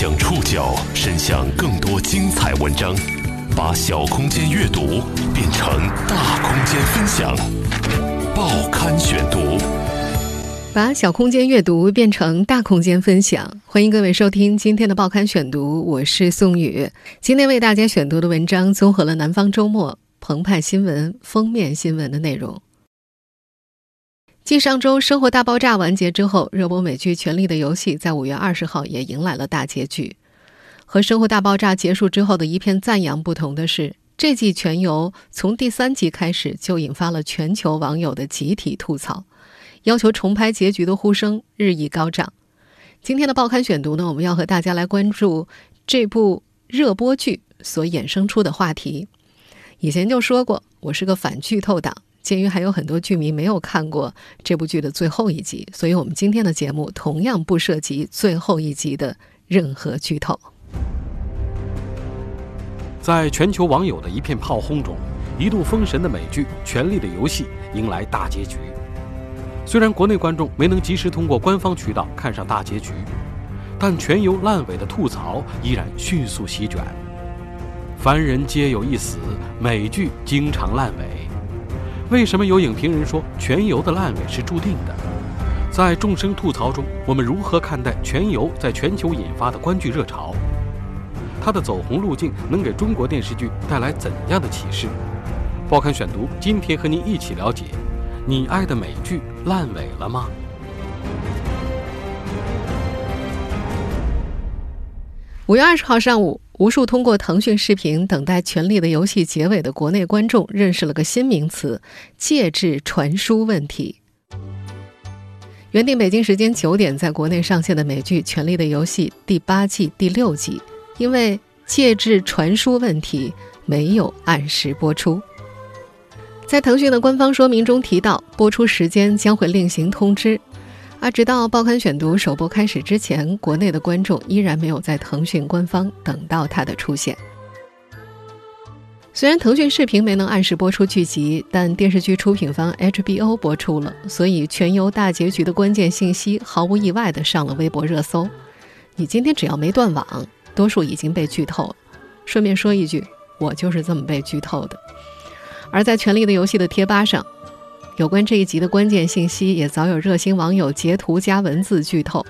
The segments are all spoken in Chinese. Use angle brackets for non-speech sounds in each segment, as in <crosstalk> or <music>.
将触角伸向更多精彩文章，把小空间阅读变成大空间分享。报刊选读，把小空间阅读变成大空间分享。欢迎各位收听今天的报刊选读，我是宋宇。今天为大家选读的文章综合了《南方周末》、澎湃新闻封面新闻的内容。继上周《生活大爆炸》完结之后，热播美剧《权力的游戏》在五月二十号也迎来了大结局。和《生活大爆炸》结束之后的一片赞扬不同的是，这季《全游》从第三集开始就引发了全球网友的集体吐槽，要求重拍结局的呼声日益高涨。今天的报刊选读呢，我们要和大家来关注这部热播剧所衍生出的话题。以前就说过，我是个反剧透党。鉴于还有很多剧迷没有看过这部剧的最后一集，所以我们今天的节目同样不涉及最后一集的任何剧透。在全球网友的一片炮轰中，一度封神的美剧《权力的游戏》迎来大结局。虽然国内观众没能及时通过官方渠道看上大结局，但全游烂尾的吐槽依然迅速席卷。凡人皆有一死，美剧经常烂尾。为什么有影评人说全游的烂尾是注定的？在众生吐槽中，我们如何看待全游在全球引发的观剧热潮？它的走红路径能给中国电视剧带来怎样的启示？报刊选读今天和您一起了解：你爱的美剧烂尾了吗？五月二十号上午。无数通过腾讯视频等待《权力的游戏》结尾的国内观众认识了个新名词——介质传输问题。原定北京时间九点在国内上线的美剧《权力的游戏》第八季第六集，因为介质传输问题没有按时播出。在腾讯的官方说明中提到，播出时间将会另行通知。而直到报刊选读首播开始之前，国内的观众依然没有在腾讯官方等到它的出现。虽然腾讯视频没能按时播出剧集，但电视剧出品方 HBO 播出了，所以全游大结局的关键信息毫无意外的上了微博热搜。你今天只要没断网，多数已经被剧透了。顺便说一句，我就是这么被剧透的。而在《权力的游戏》的贴吧上。有关这一集的关键信息，也早有热心网友截图加文字剧透。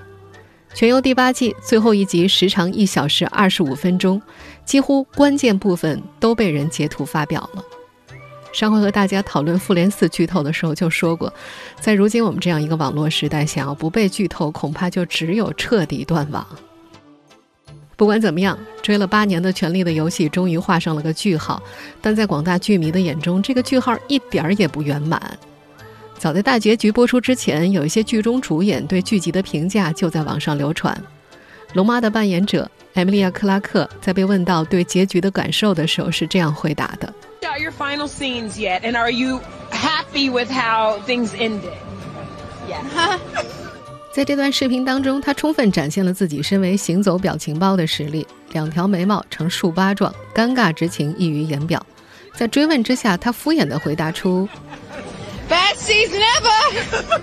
全游第八季最后一集时长一小时二十五分钟，几乎关键部分都被人截图发表了。上回和大家讨论《复联四》剧透的时候就说过，在如今我们这样一个网络时代，想要不被剧透，恐怕就只有彻底断网。不管怎么样，追了八年的《权力的游戏》终于画上了个句号，但在广大剧迷的眼中，这个句号一点儿也不圆满。早在大结局播出之前，有一些剧中主演对剧集的评价就在网上流传。龙妈的扮演者艾米莉亚·克拉克在被问到对结局的感受的时候，是这样回答的：“Are your final scenes yet? And are you happy with how things ended?” Yeah. <laughs> 在这段视频当中，她充分展现了自己身为行走表情包的实力，两条眉毛呈竖八状，尴尬之情溢于言表。在追问之下，她敷衍地回答出。Bad season ever。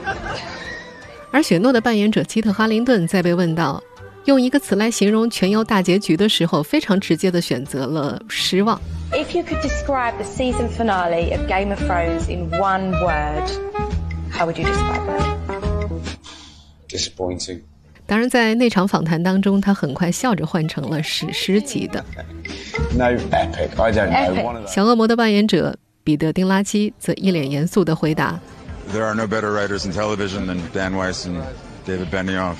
而雪诺的扮演者基特·哈林顿在被问到用一个词来形容全游大结局的时候，非常直接的选择了失望。If you could describe the season finale of Game of Thrones in one word, how would you describe it? Disappointing. 当然，在那场访谈当中，他很快笑着换成了史诗级的。No epic. I don't know. 小恶魔的扮演者。彼得·丁拉基则一脸严肃地回答：“There are no better writers in television than Dan Weiss and David Benioff。”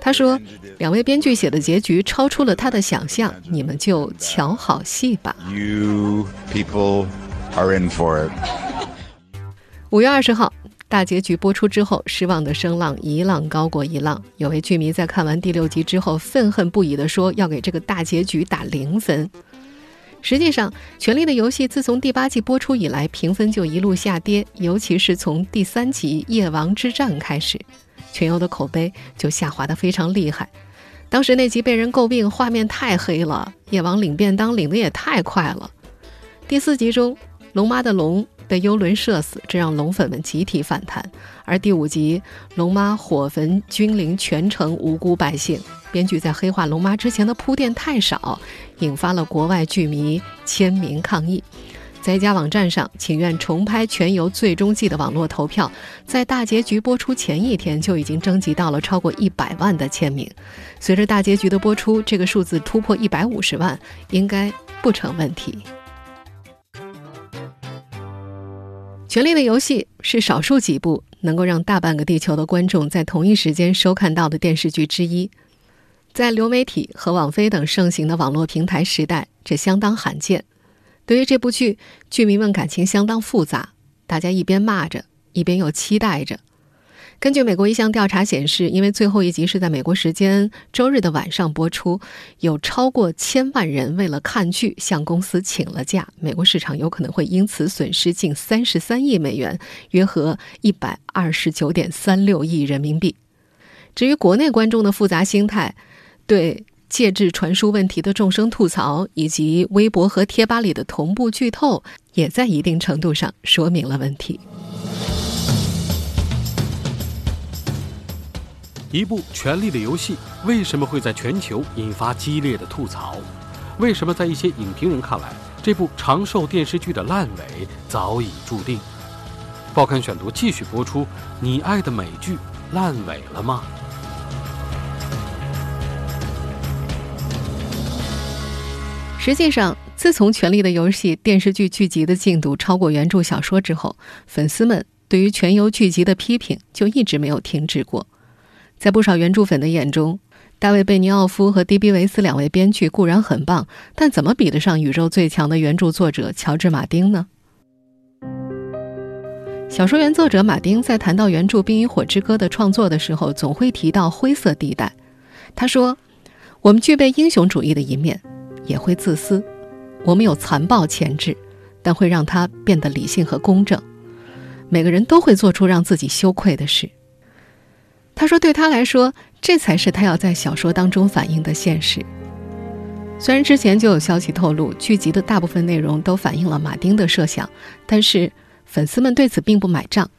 他说：“两位编剧写的结局超出了他的想象，你们就瞧好戏吧。” You people are in for it。<laughs> 五月二十号，大结局播出之后，失望的声浪一浪高过一浪。有位剧迷在看完第六集之后，愤恨不已地说：“要给这个大结局打零分。”实际上，《权力的游戏》自从第八季播出以来，评分就一路下跌，尤其是从第三集《夜王之战》开始，全游的口碑就下滑得非常厉害。当时那集被人诟病画面太黑了，夜王领便当领得也太快了。第四集中，龙妈的龙被幽轮射死，这让龙粉们集体反弹；而第五集龙妈火焚君临全城无辜百姓，编剧在黑化龙妈之前的铺垫太少，引发了国外剧迷签名抗议。在一家网站上，请愿重拍《全游》最终季的网络投票，在大结局播出前一天就已经征集到了超过一百万的签名。随着大结局的播出，这个数字突破一百五十万，应该不成问题。《权力的游戏》是少数几部能够让大半个地球的观众在同一时间收看到的电视剧之一。在流媒体和网飞等盛行的网络平台时代，这相当罕见。对于这部剧，剧迷们感情相当复杂，大家一边骂着，一边又期待着。根据美国一项调查显示，因为最后一集是在美国时间周日的晚上播出，有超过千万人为了看剧向公司请了假，美国市场有可能会因此损失近三十三亿美元，约合一百二十九点三六亿人民币。至于国内观众的复杂心态，对。介质传输问题的众生吐槽，以及微博和贴吧里的同步剧透，也在一定程度上说明了问题。一部《权力的游戏》为什么会在全球引发激烈的吐槽？为什么在一些影评人看来，这部长寿电视剧的烂尾早已注定？报刊选读继续播出。你爱的美剧烂尾了吗？实际上，自从《权力的游戏》电视剧剧集的进度超过原著小说之后，粉丝们对于全游剧集的批评就一直没有停止过。在不少原著粉的眼中，大卫·贝尼奥夫和迪比·维斯两位编剧固然很棒，但怎么比得上宇宙最强的原著作者乔治·马丁呢？小说原作者马丁在谈到原著《冰与火之歌》的创作的时候，总会提到灰色地带。他说：“我们具备英雄主义的一面。”也会自私，我们有残暴潜质，但会让他变得理性和公正。每个人都会做出让自己羞愧的事。他说，对他来说，这才是他要在小说当中反映的现实。虽然之前就有消息透露，剧集的大部分内容都反映了马丁的设想，但是粉丝们对此并不买账。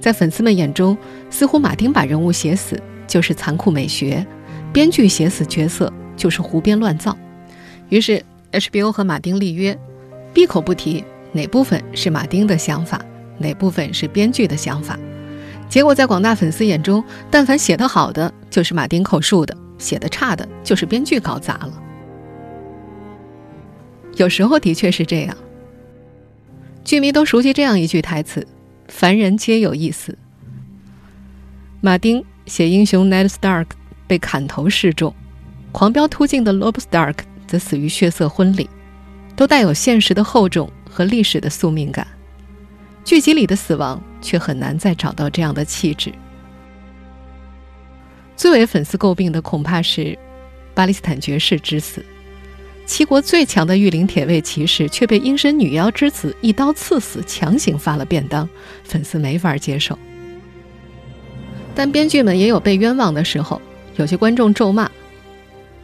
在粉丝们眼中，似乎马丁把人物写死就是残酷美学，编剧写死角色就是胡编乱造。于是，HBO 和马丁立约，闭口不提哪部分是马丁的想法，哪部分是编剧的想法。结果，在广大粉丝眼中，但凡写得好的就是马丁口述的，写得差的就是编剧搞砸了。有时候的确是这样。剧迷都熟悉这样一句台词：“凡人皆有一死。”马丁写英雄 Ned Stark 被砍头示众，狂飙突进的 Lob Stark。则死于血色婚礼，都带有现实的厚重和历史的宿命感。剧集里的死亡却很难再找到这样的气质。最为粉丝诟病的恐怕是巴勒斯坦爵士之死，七国最强的御林铁卫骑士却被阴身女妖之子一刀刺死，强行发了便当，粉丝没法接受。但编剧们也有被冤枉的时候，有些观众咒骂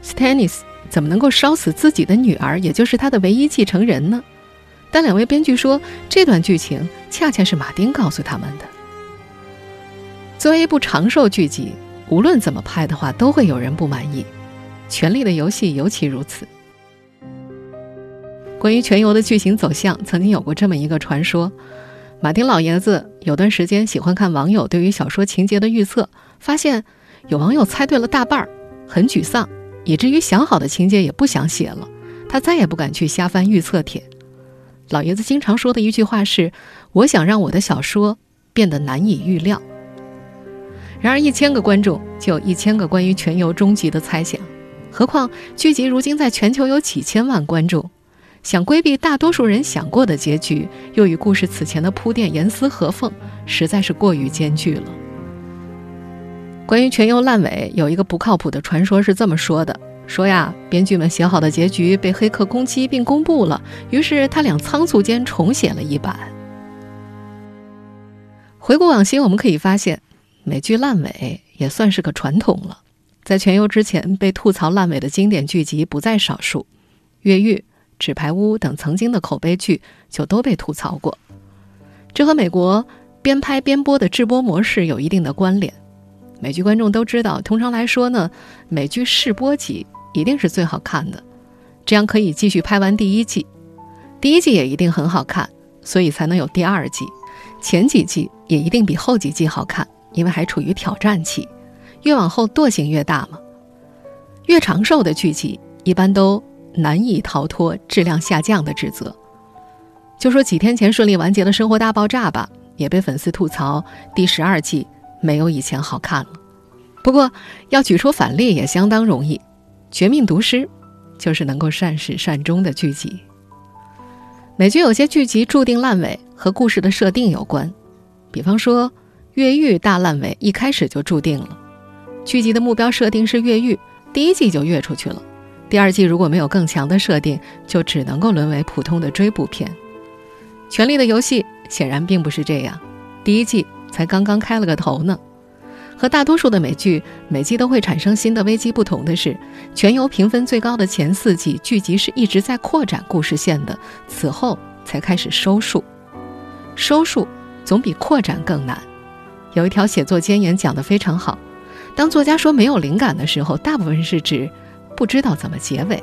斯坦尼斯。怎么能够烧死自己的女儿，也就是他的唯一继承人呢？但两位编剧说，这段剧情恰恰是马丁告诉他们的。作为一部长寿剧集，无论怎么拍的话，都会有人不满意。《权力的游戏》尤其如此。关于全游的剧情走向，曾经有过这么一个传说：马丁老爷子有段时间喜欢看网友对于小说情节的预测，发现有网友猜对了大半儿，很沮丧。以至于想好的情节也不想写了，他再也不敢去瞎翻预测帖。老爷子经常说的一句话是：“我想让我的小说变得难以预料。”然而，一千个观众就有一千个关于全游终极的猜想，何况剧集如今在全球有几千万观众，想规避大多数人想过的结局，又与故事此前的铺垫严丝合缝，实在是过于艰巨了。关于全游烂尾，有一个不靠谱的传说是这么说的：说呀，编剧们写好的结局被黑客攻击并公布了，于是他俩仓促间重写了一版。回顾往昔，我们可以发现，美剧烂尾也算是个传统了。在全游之前，被吐槽烂尾的经典剧集不在少数，《越狱》《纸牌屋》等曾经的口碑剧就都被吐槽过。这和美国边拍边播的制播模式有一定的关联。美剧观众都知道，通常来说呢，美剧试播集一定是最好看的，这样可以继续拍完第一季。第一季也一定很好看，所以才能有第二季。前几季也一定比后几季好看，因为还处于挑战期，越往后惰性越大嘛。越长寿的剧集一般都难以逃脱质量下降的指责。就说几天前顺利完结的《生活大爆炸》吧，也被粉丝吐槽第十二季没有以前好看了。不过要举出反例也相当容易，《绝命毒师》就是能够善始善终的剧集。美剧有些剧集注定烂尾和故事的设定有关，比方说《越狱》大烂尾一开始就注定了，剧集的目标设定是越狱。第一季就越出去了，第二季如果没有更强的设定，就只能够沦为普通的追捕片。《权力的游戏》显然并不是这样，第一季才刚刚开了个头呢。和大多数的美剧，每季都会产生新的危机不同的是，全游评分最高的前四季剧集是一直在扩展故事线的，此后才开始收束。收束总比扩展更难。有一条写作箴言讲得非常好。当作家说没有灵感的时候，大部分是指不知道怎么结尾。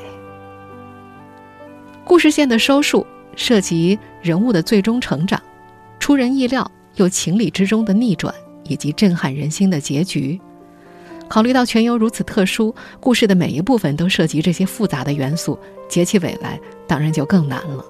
故事线的收束涉及人物的最终成长，出人意料又情理之中的逆转，以及震撼人心的结局。考虑到全游如此特殊，故事的每一部分都涉及这些复杂的元素，结起尾来当然就更难了。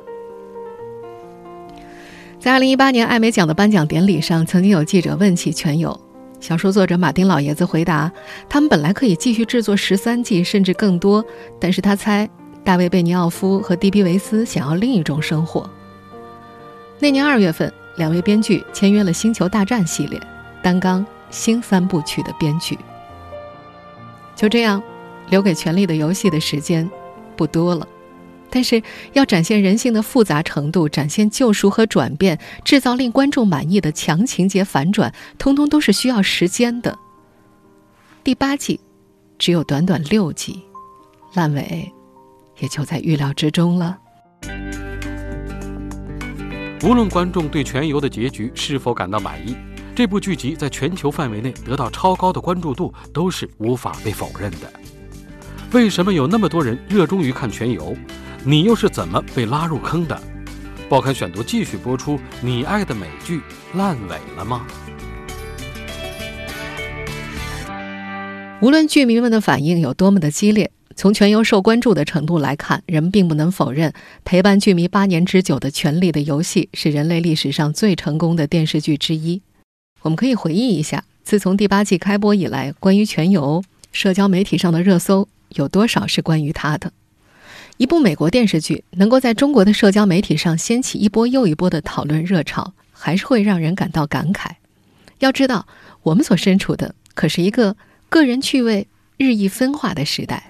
在二零一八年艾美奖的颁奖典礼上，曾经有记者问起全游。小说作者马丁老爷子回答：“他们本来可以继续制作十三季，甚至更多，但是他猜大卫·贝尼奥夫和迪比维斯想要另一种生活。”那年二月份，两位编剧签约了《星球大战》系列，担纲新三部曲的编剧。就这样，留给《权力的游戏》的时间不多了。但是要展现人性的复杂程度，展现救赎和转变，制造令观众满意的强情节反转，通通都是需要时间的。第八季只有短短六集，烂尾也就在预料之中了。无论观众对全游的结局是否感到满意，这部剧集在全球范围内得到超高的关注度，都是无法被否认的。为什么有那么多人热衷于看全游？你又是怎么被拉入坑的？报刊选读继续播出。你爱的美剧烂尾了吗？无论剧迷们的反应有多么的激烈，从全游受关注的程度来看，人们并不能否认，陪伴剧迷八年之久的《权力的游戏》是人类历史上最成功的电视剧之一。我们可以回忆一下，自从第八季开播以来，关于全游社交媒体上的热搜有多少是关于它的？一部美国电视剧能够在中国的社交媒体上掀起一波又一波的讨论热潮，还是会让人感到感慨。要知道，我们所身处的可是一个个人趣味日益分化的时代。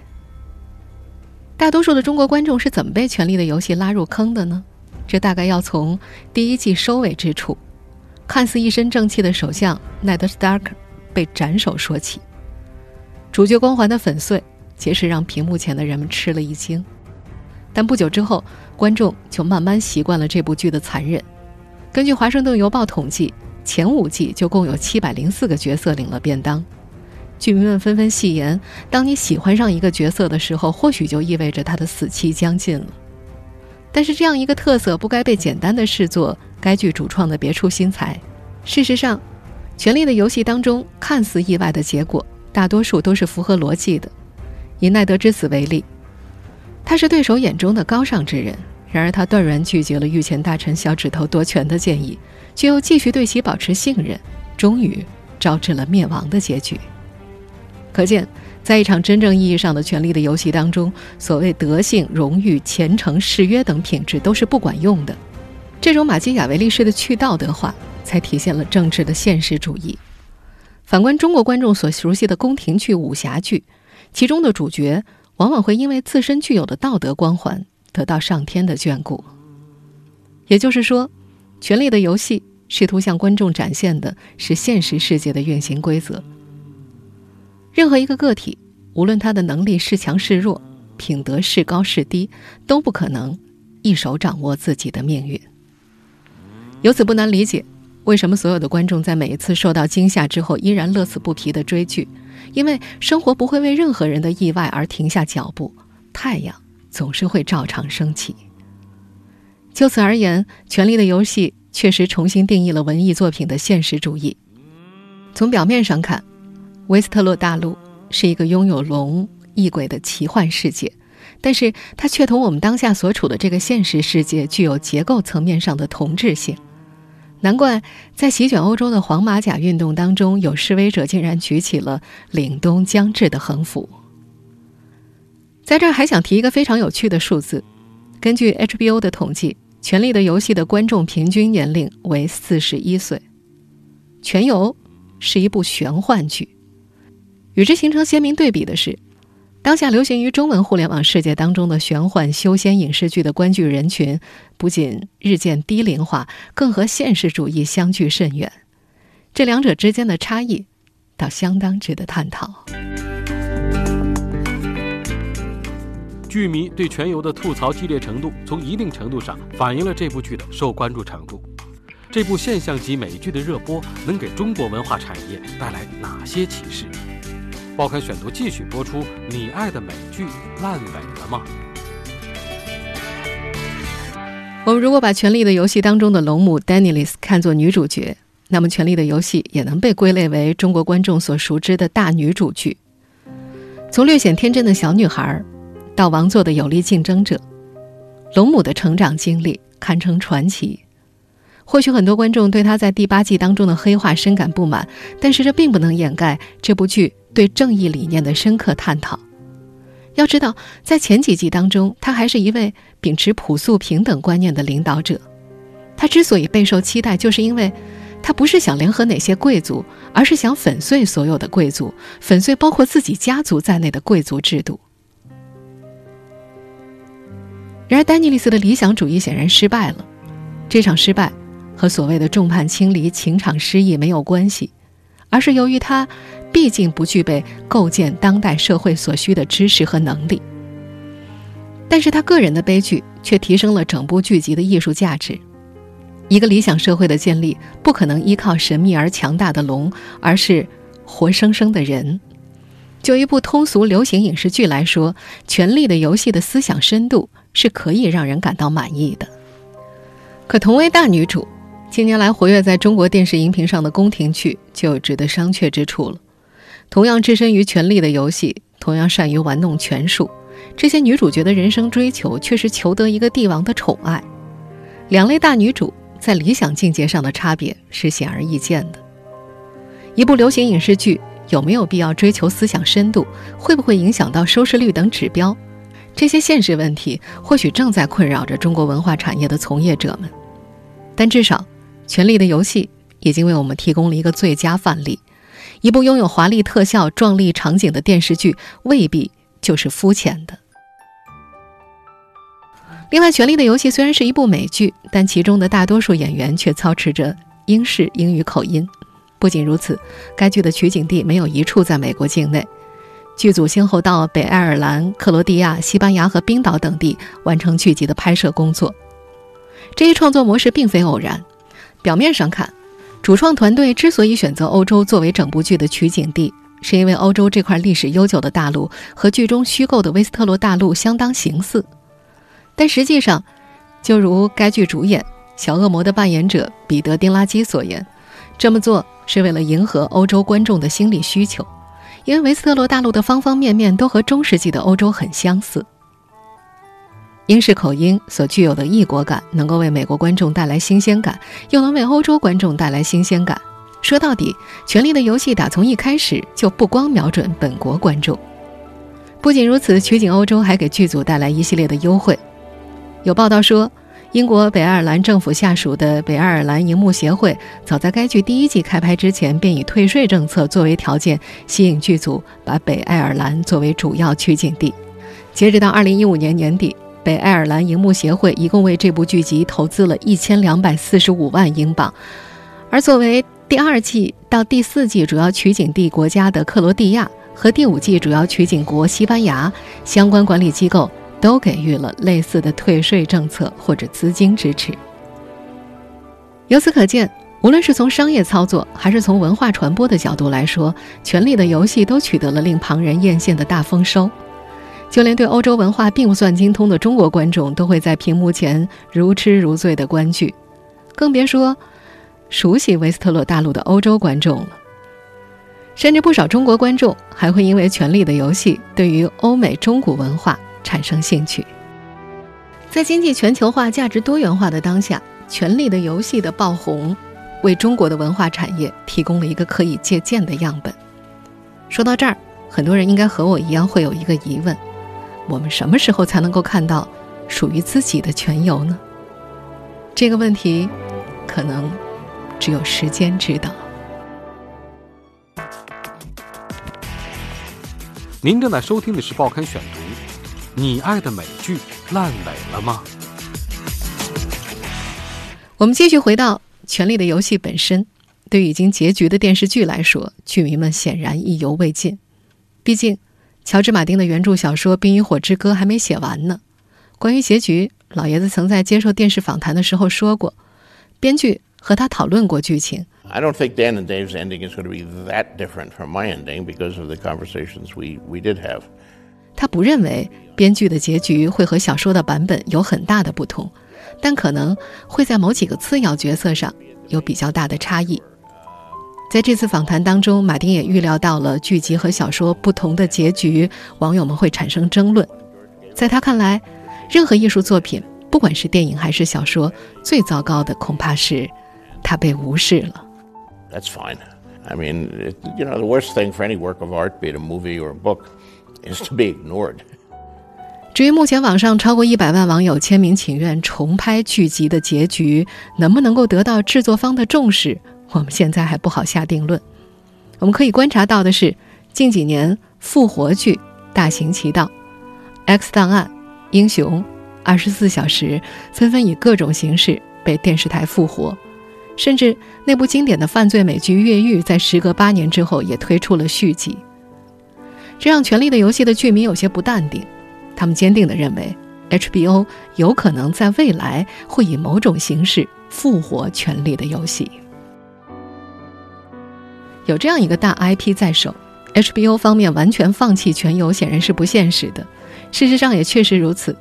大多数的中国观众是怎么被《权力的游戏》拉入坑的呢？这大概要从第一季收尾之处，看似一身正气的首相奈德·斯塔克被斩首说起。主角光环的粉碎，结实让屏幕前的人们吃了一惊。但不久之后，观众就慢慢习惯了这部剧的残忍。根据《华盛顿邮报》统计，前五季就共有七百零四个角色领了便当。剧迷们纷纷戏言：“当你喜欢上一个角色的时候，或许就意味着他的死期将近了。”但是，这样一个特色不该被简单的视作该剧主创的别出心裁。事实上，《权力的游戏》当中看似意外的结果，大多数都是符合逻辑的。以奈德之死为例。他是对手眼中的高尚之人，然而他断然拒绝了御前大臣小指头夺权的建议，却又继续对其保持信任，终于招致了灭亡的结局。可见，在一场真正意义上的权力的游戏当中，所谓德性、荣誉、虔诚、誓约等品质都是不管用的。这种马基雅维利式的去道德化，才体现了政治的现实主义。反观中国观众所熟悉的宫廷剧、武侠剧，其中的主角。往往会因为自身具有的道德光环得到上天的眷顾。也就是说，《权力的游戏》试图向观众展现的是现实世界的运行规则。任何一个个体，无论他的能力是强是弱，品德是高是低，都不可能一手掌握自己的命运。由此不难理解，为什么所有的观众在每一次受到惊吓之后依然乐此不疲地追剧，因为生活不会为任何人的意外而停下脚步，太阳总是会照常升起。就此而言，《权力的游戏》确实重新定义了文艺作品的现实主义。从表面上看，维斯特洛大陆是一个拥有龙、异鬼的奇幻世界，但是它却同我们当下所处的这个现实世界具有结构层面上的同质性。难怪在席卷欧洲的黄马甲运动当中，有示威者竟然举起了“凛冬将至”的横幅。在这儿还想提一个非常有趣的数字，根据 HBO 的统计，《权力的游戏》的观众平均年龄为四十一岁，《全游》是一部玄幻剧。与之形成鲜明对比的是，当下流行于中文互联网世界当中的玄幻修仙影视剧的观剧人群，不仅日渐低龄化，更和现实主义相距甚远。这两者之间的差异，倒相当值得探讨。剧迷对全游的吐槽激烈程度，从一定程度上反映了这部剧的受关注程度。这部现象级美剧的热播，能给中国文化产业带来哪些启示？报刊选读继续播出。你爱的美剧烂尾了吗？我们如果把《权力的游戏》当中的龙母 Daenerys 看作女主角，那么《权力的游戏》也能被归类为中国观众所熟知的大女主剧。从略显天真的小女孩，到王座的有力竞争者，龙母的成长经历堪称传奇。或许很多观众对她在第八季当中的黑化深感不满，但是这并不能掩盖这部剧对正义理念的深刻探讨。要知道，在前几季当中，他还是一位秉持朴素平等观念的领导者。他之所以备受期待，就是因为他不是想联合哪些贵族，而是想粉碎所有的贵族，粉碎包括自己家族在内的贵族制度。然而，丹尼利斯的理想主义显然失败了。这场失败。和所谓的众叛亲离、情场失意没有关系，而是由于他毕竟不具备构建当代社会所需的知识和能力。但是他个人的悲剧却提升了整部剧集的艺术价值。一个理想社会的建立不可能依靠神秘而强大的龙，而是活生生的人。就一部通俗流行影视剧来说，《权力的游戏》的思想深度是可以让人感到满意的。可同为大女主。近年来活跃在中国电视荧屏上的宫廷剧就有值得商榷之处了。同样置身于权力的游戏，同样善于玩弄权术，这些女主角的人生追求却是求得一个帝王的宠爱。两类大女主在理想境界上的差别是显而易见的。一部流行影视剧有没有必要追求思想深度，会不会影响到收视率等指标？这些现实问题或许正在困扰着中国文化产业的从业者们，但至少。《权力的游戏》已经为我们提供了一个最佳范例。一部拥有华丽特效、壮丽场景的电视剧，未必就是肤浅的。另外，《权力的游戏》虽然是一部美剧，但其中的大多数演员却操持着英式英语口音。不仅如此，该剧的取景地没有一处在美国境内，剧组先后到北爱尔兰、克罗地亚、西班牙和冰岛等地完成剧集的拍摄工作。这一创作模式并非偶然。表面上看，主创团队之所以选择欧洲作为整部剧的取景地，是因为欧洲这块历史悠久的大陆和剧中虚构的威斯特洛大陆相当形似。但实际上，就如该剧主演小恶魔的扮演者彼得·丁拉基所言，这么做是为了迎合欧洲观众的心理需求，因为维斯特洛大陆的方方面面都和中世纪的欧洲很相似。英式口音所具有的异国感，能够为美国观众带来新鲜感，又能为欧洲观众带来新鲜感。说到底，《权力的游戏》打从一开始就不光瞄准本国观众。不仅如此，取景欧洲还给剧组带来一系列的优惠。有报道说，英国北爱尔兰政府下属的北爱尔兰荧幕协会，早在该剧第一季开拍之前，便以退税政策作为条件，吸引剧组把北爱尔兰作为主要取景地。截止到二零一五年年底。北爱尔兰荧幕协会一共为这部剧集投资了一千两百四十五万英镑，而作为第二季到第四季主要取景地国家的克罗地亚和第五季主要取景国西班牙，相关管理机构都给予了类似的退税政策或者资金支持。由此可见，无论是从商业操作，还是从文化传播的角度来说，《权力的游戏》都取得了令旁人艳羡的大丰收。就连对欧洲文化并不算精通的中国观众，都会在屏幕前如痴如醉的观剧，更别说熟悉维斯特洛大陆的欧洲观众了。甚至不少中国观众还会因为《权力的游戏》对于欧美中古文化产生兴趣。在经济全球化、价值多元化的当下，《权力的游戏》的爆红，为中国的文化产业提供了一个可以借鉴的样本。说到这儿，很多人应该和我一样会有一个疑问。我们什么时候才能够看到属于自己的全游呢？这个问题，可能只有时间知道。您正在收听的是《报刊选读》，你爱的美剧烂尾了吗？我们继续回到《权力的游戏》本身。对于已经结局的电视剧来说，剧迷们显然意犹未尽，毕竟。乔治·马丁的原著小说《冰与火之歌》还没写完呢。关于结局，老爷子曾在接受电视访谈的时候说过，编剧和他讨论过剧情。I don't think Dan and Dave's ending is going to be that different from my ending because of the conversations we we did have. 他不认为编剧的结局会和小说的版本有很大的不同，但可能会在某几个次要角色上有比较大的差异。在这次访谈当中，马丁也预料到了剧集和小说不同的结局，网友们会产生争论。在他看来，任何艺术作品，不管是电影还是小说，最糟糕的恐怕是它被无视了。That's fine. I mean, you know, the worst thing for any work of art, be it a movie or a book, is to be ignored. 至于目前网上超过一百万网友签名请愿重拍剧集的结局，能不能够得到制作方的重视？我们现在还不好下定论。我们可以观察到的是，近几年复活剧大行其道，《X 档案》《英雄》《二十四小时》纷纷以各种形式被电视台复活，甚至那部经典的犯罪美剧《越狱》在时隔八年之后也推出了续集。这让《权力的游戏》的剧迷有些不淡定，他们坚定地认为，HBO 有可能在未来会以某种形式复活《权力的游戏》。有这样一个大 IP 在手，HBO 方面完全放弃全游显然是不现实的。事实上也确实如此。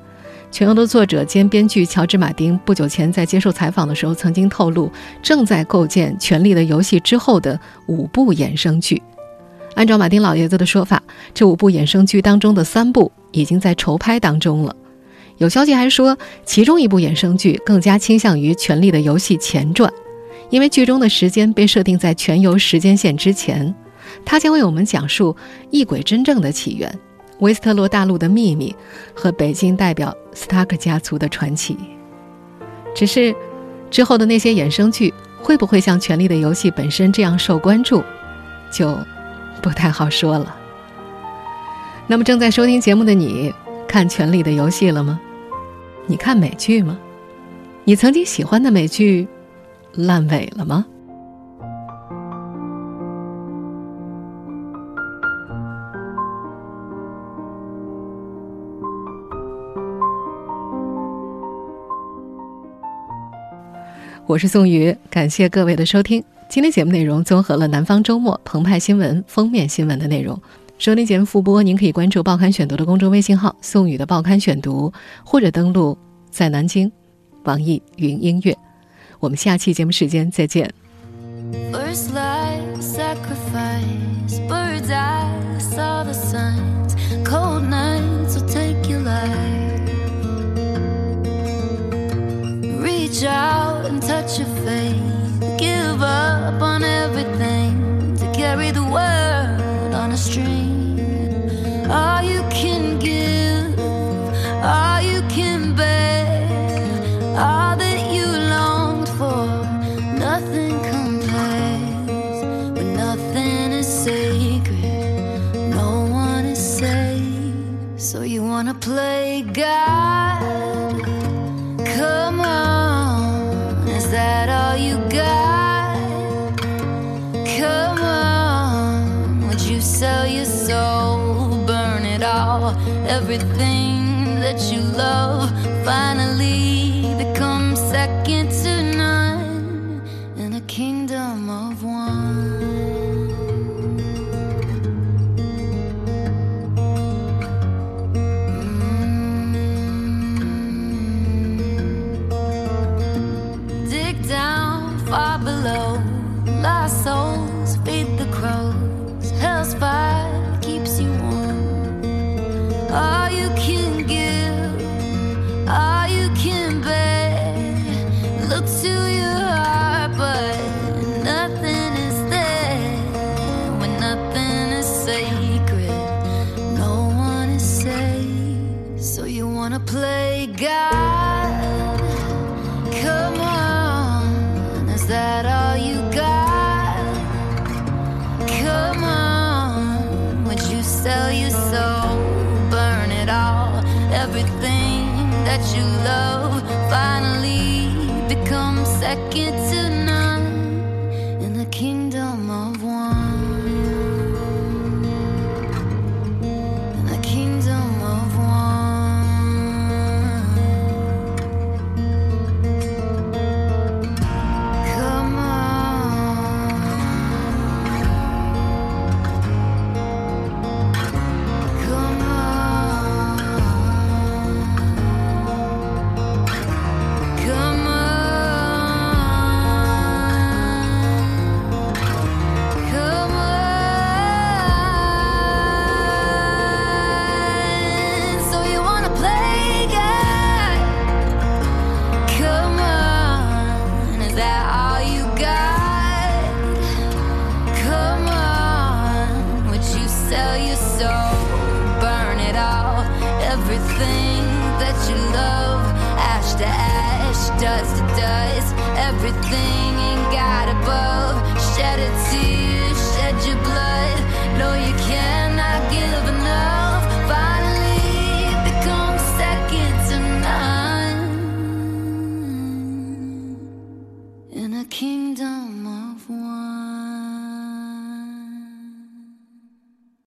全游的作者兼编剧乔治·马丁不久前在接受采访的时候曾经透露，正在构建《权力的游戏》之后的五部衍生剧。按照马丁老爷子的说法，这五部衍生剧当中的三部已经在筹拍当中了。有消息还说，其中一部衍生剧更加倾向于《权力的游戏》前传。因为剧中的时间被设定在全游时间线之前，它将为我们讲述异鬼真正的起源、维斯特洛大陆的秘密和北京代表斯塔克家族的传奇。只是，之后的那些衍生剧会不会像《权力的游戏》本身这样受关注，就不太好说了。那么，正在收听节目的你，看《权力的游戏》了吗？你看美剧吗？你曾经喜欢的美剧？烂尾了吗？我是宋宇，感谢各位的收听。今天节目内容综合了《南方周末》、澎湃新闻封面新闻的内容。收听节目复播，您可以关注《报刊选读》的公众微信号“宋宇的报刊选读”，或者登录在南京网易云音乐。我们下期节目时间再见。First life, sacrifice, birds I saw the signs, cold nights'll take you lie reach out and touch your faith, give up on everything to carry the world on a string. Come on, is that all you got? Come on, would you sell your soul, burn it all? Everything that you love finally wanna play God?